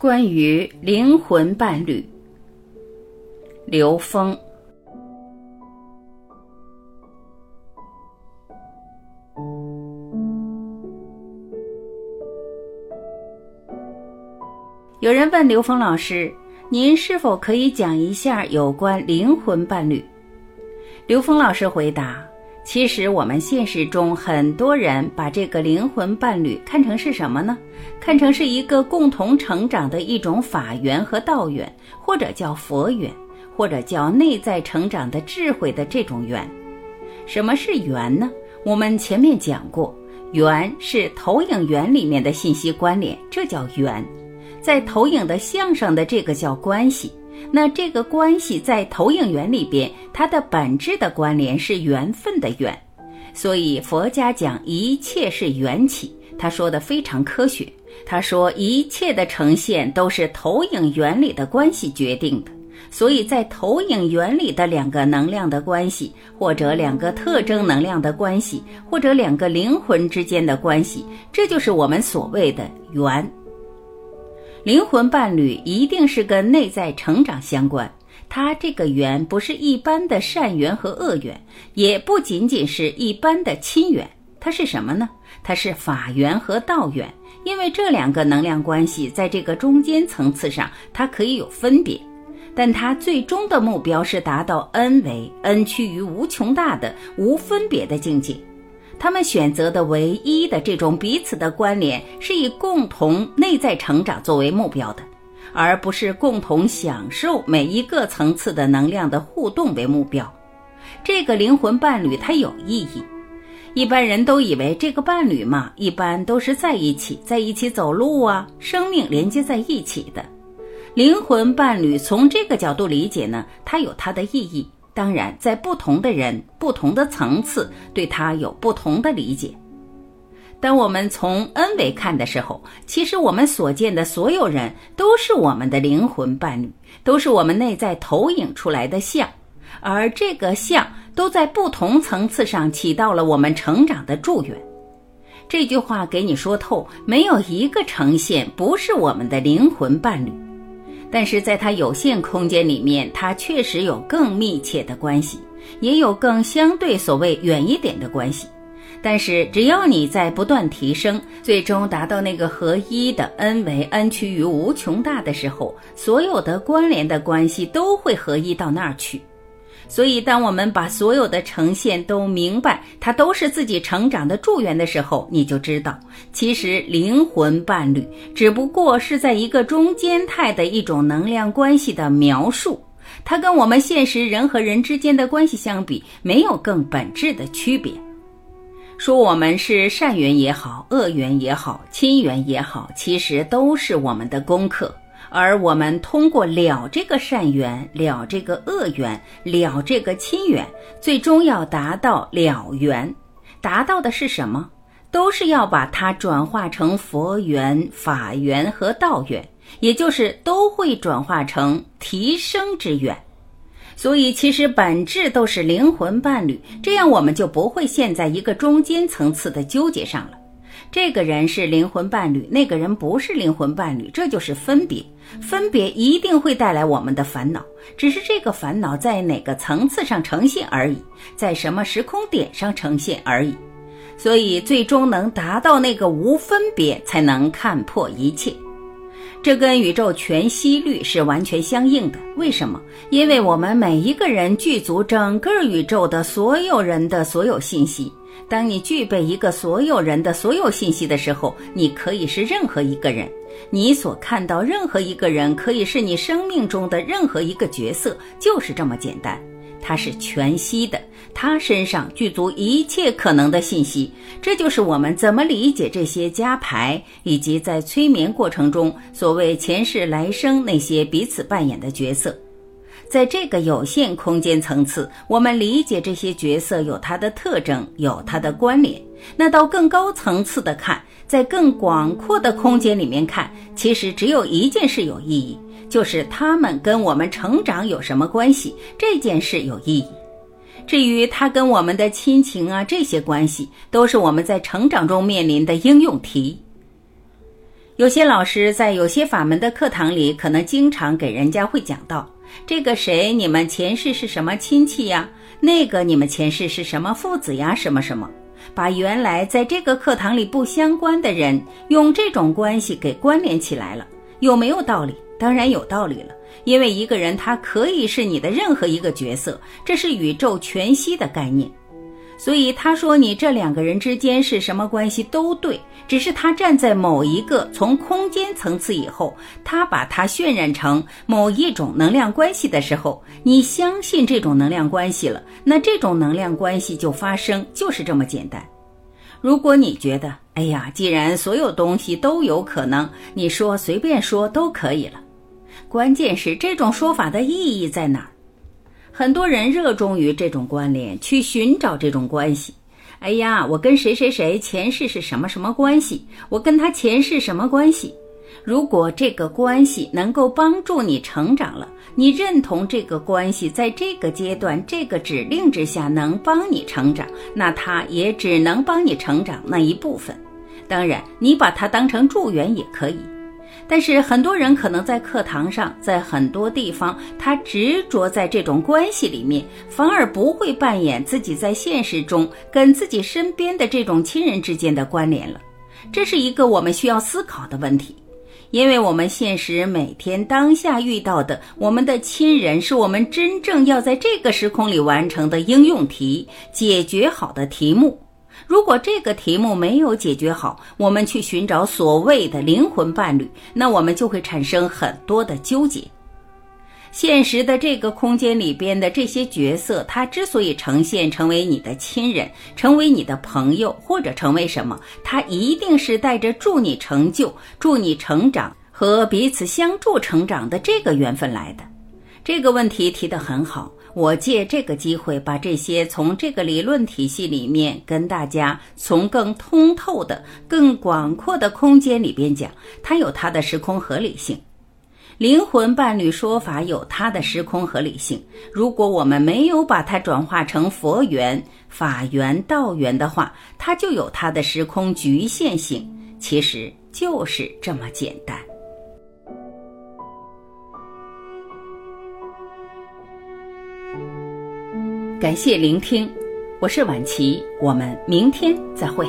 关于灵魂伴侣，刘峰。有人问刘峰老师：“您是否可以讲一下有关灵魂伴侣？”刘峰老师回答。其实，我们现实中很多人把这个灵魂伴侣看成是什么呢？看成是一个共同成长的一种法缘和道缘，或者叫佛缘，或者叫内在成长的智慧的这种缘。什么是缘呢？我们前面讲过，缘是投影源里面的信息关联，这叫缘。在投影的像上的这个叫关系。那这个关系在投影源里边，它的本质的关联是缘分的缘，所以佛家讲一切是缘起，他说的非常科学。他说一切的呈现都是投影原理的关系决定的，所以在投影原理的两个能量的关系，或者两个特征能量的关系，或者两个灵魂之间的关系，这就是我们所谓的缘。灵魂伴侣一定是跟内在成长相关，它这个缘不是一般的善缘和恶缘，也不仅仅是一般的亲缘，它是什么呢？它是法缘和道缘，因为这两个能量关系在这个中间层次上，它可以有分别，但它最终的目标是达到 n 为 n 趋于无穷大的无分别的境界。他们选择的唯一的这种彼此的关联，是以共同内在成长作为目标的，而不是共同享受每一个层次的能量的互动为目标。这个灵魂伴侣它有意义。一般人都以为这个伴侣嘛，一般都是在一起，在一起走路啊，生命连接在一起的。灵魂伴侣从这个角度理解呢，它有它的意义。当然，在不同的人、不同的层次，对他有不同的理解。当我们从 N 维看的时候，其实我们所见的所有人都是我们的灵魂伴侣，都是我们内在投影出来的像，而这个像都在不同层次上起到了我们成长的助缘。这句话给你说透，没有一个呈现不是我们的灵魂伴侣。但是在它有限空间里面，它确实有更密切的关系，也有更相对所谓远一点的关系。但是只要你在不断提升，最终达到那个合一的 n 为 n 趋于无穷大的时候，所有的关联的关系都会合一到那儿去。所以，当我们把所有的呈现都明白，它都是自己成长的助缘的时候，你就知道，其实灵魂伴侣只不过是在一个中间态的一种能量关系的描述，它跟我们现实人和人之间的关系相比，没有更本质的区别。说我们是善缘也好，恶缘也好，亲缘也好，其实都是我们的功课。而我们通过了这个善缘，了这个恶缘，了这个亲缘，最终要达到了缘，达到的是什么？都是要把它转化成佛缘、法缘和道缘，也就是都会转化成提升之缘。所以，其实本质都是灵魂伴侣，这样我们就不会陷在一个中间层次的纠结上了。这个人是灵魂伴侣，那个人不是灵魂伴侣，这就是分别。分别一定会带来我们的烦恼，只是这个烦恼在哪个层次上呈现而已，在什么时空点上呈现而已。所以，最终能达到那个无分别，才能看破一切。这跟宇宙全息律是完全相应的。为什么？因为我们每一个人具足整个宇宙的所有人的所有信息。当你具备一个所有人的所有信息的时候，你可以是任何一个人。你所看到任何一个人，可以是你生命中的任何一个角色，就是这么简单。它是全息的，他身上具足一切可能的信息。这就是我们怎么理解这些加牌，以及在催眠过程中所谓前世来生那些彼此扮演的角色。在这个有限空间层次，我们理解这些角色有它的特征，有它的关联。那到更高层次的看，在更广阔的空间里面看，其实只有一件事有意义。就是他们跟我们成长有什么关系？这件事有意义。至于他跟我们的亲情啊，这些关系都是我们在成长中面临的应用题。有些老师在有些法门的课堂里，可能经常给人家会讲到这个谁，你们前世是什么亲戚呀？那个你们前世是什么父子呀？什么什么，把原来在这个课堂里不相关的人，用这种关系给关联起来了，有没有道理？当然有道理了，因为一个人他可以是你的任何一个角色，这是宇宙全息的概念。所以他说你这两个人之间是什么关系都对，只是他站在某一个从空间层次以后，他把它渲染成某一种能量关系的时候，你相信这种能量关系了，那这种能量关系就发生，就是这么简单。如果你觉得，哎呀，既然所有东西都有可能，你说随便说都可以了，关键是这种说法的意义在哪？很多人热衷于这种关联，去寻找这种关系。哎呀，我跟谁谁谁前世是什么什么关系？我跟他前世什么关系？如果这个关系能够帮助你成长了，你认同这个关系在这个阶段、这个指令之下能帮你成长，那它也只能帮你成长那一部分。当然，你把它当成助缘也可以。但是很多人可能在课堂上，在很多地方，他执着在这种关系里面，反而不会扮演自己在现实中跟自己身边的这种亲人之间的关联了。这是一个我们需要思考的问题，因为我们现实每天当下遇到的我们的亲人，是我们真正要在这个时空里完成的应用题，解决好的题目。如果这个题目没有解决好，我们去寻找所谓的灵魂伴侣，那我们就会产生很多的纠结。现实的这个空间里边的这些角色，他之所以呈现成为你的亲人，成为你的朋友，或者成为什么，他一定是带着助你成就、助你成长和彼此相助成长的这个缘分来的。这个问题提得很好。我借这个机会，把这些从这个理论体系里面跟大家从更通透的、更广阔的空间里边讲，它有它的时空合理性。灵魂伴侣说法有它的时空合理性。如果我们没有把它转化成佛缘、法缘、道缘的话，它就有它的时空局限性。其实就是这么简单。感谢聆听，我是晚琪，我们明天再会。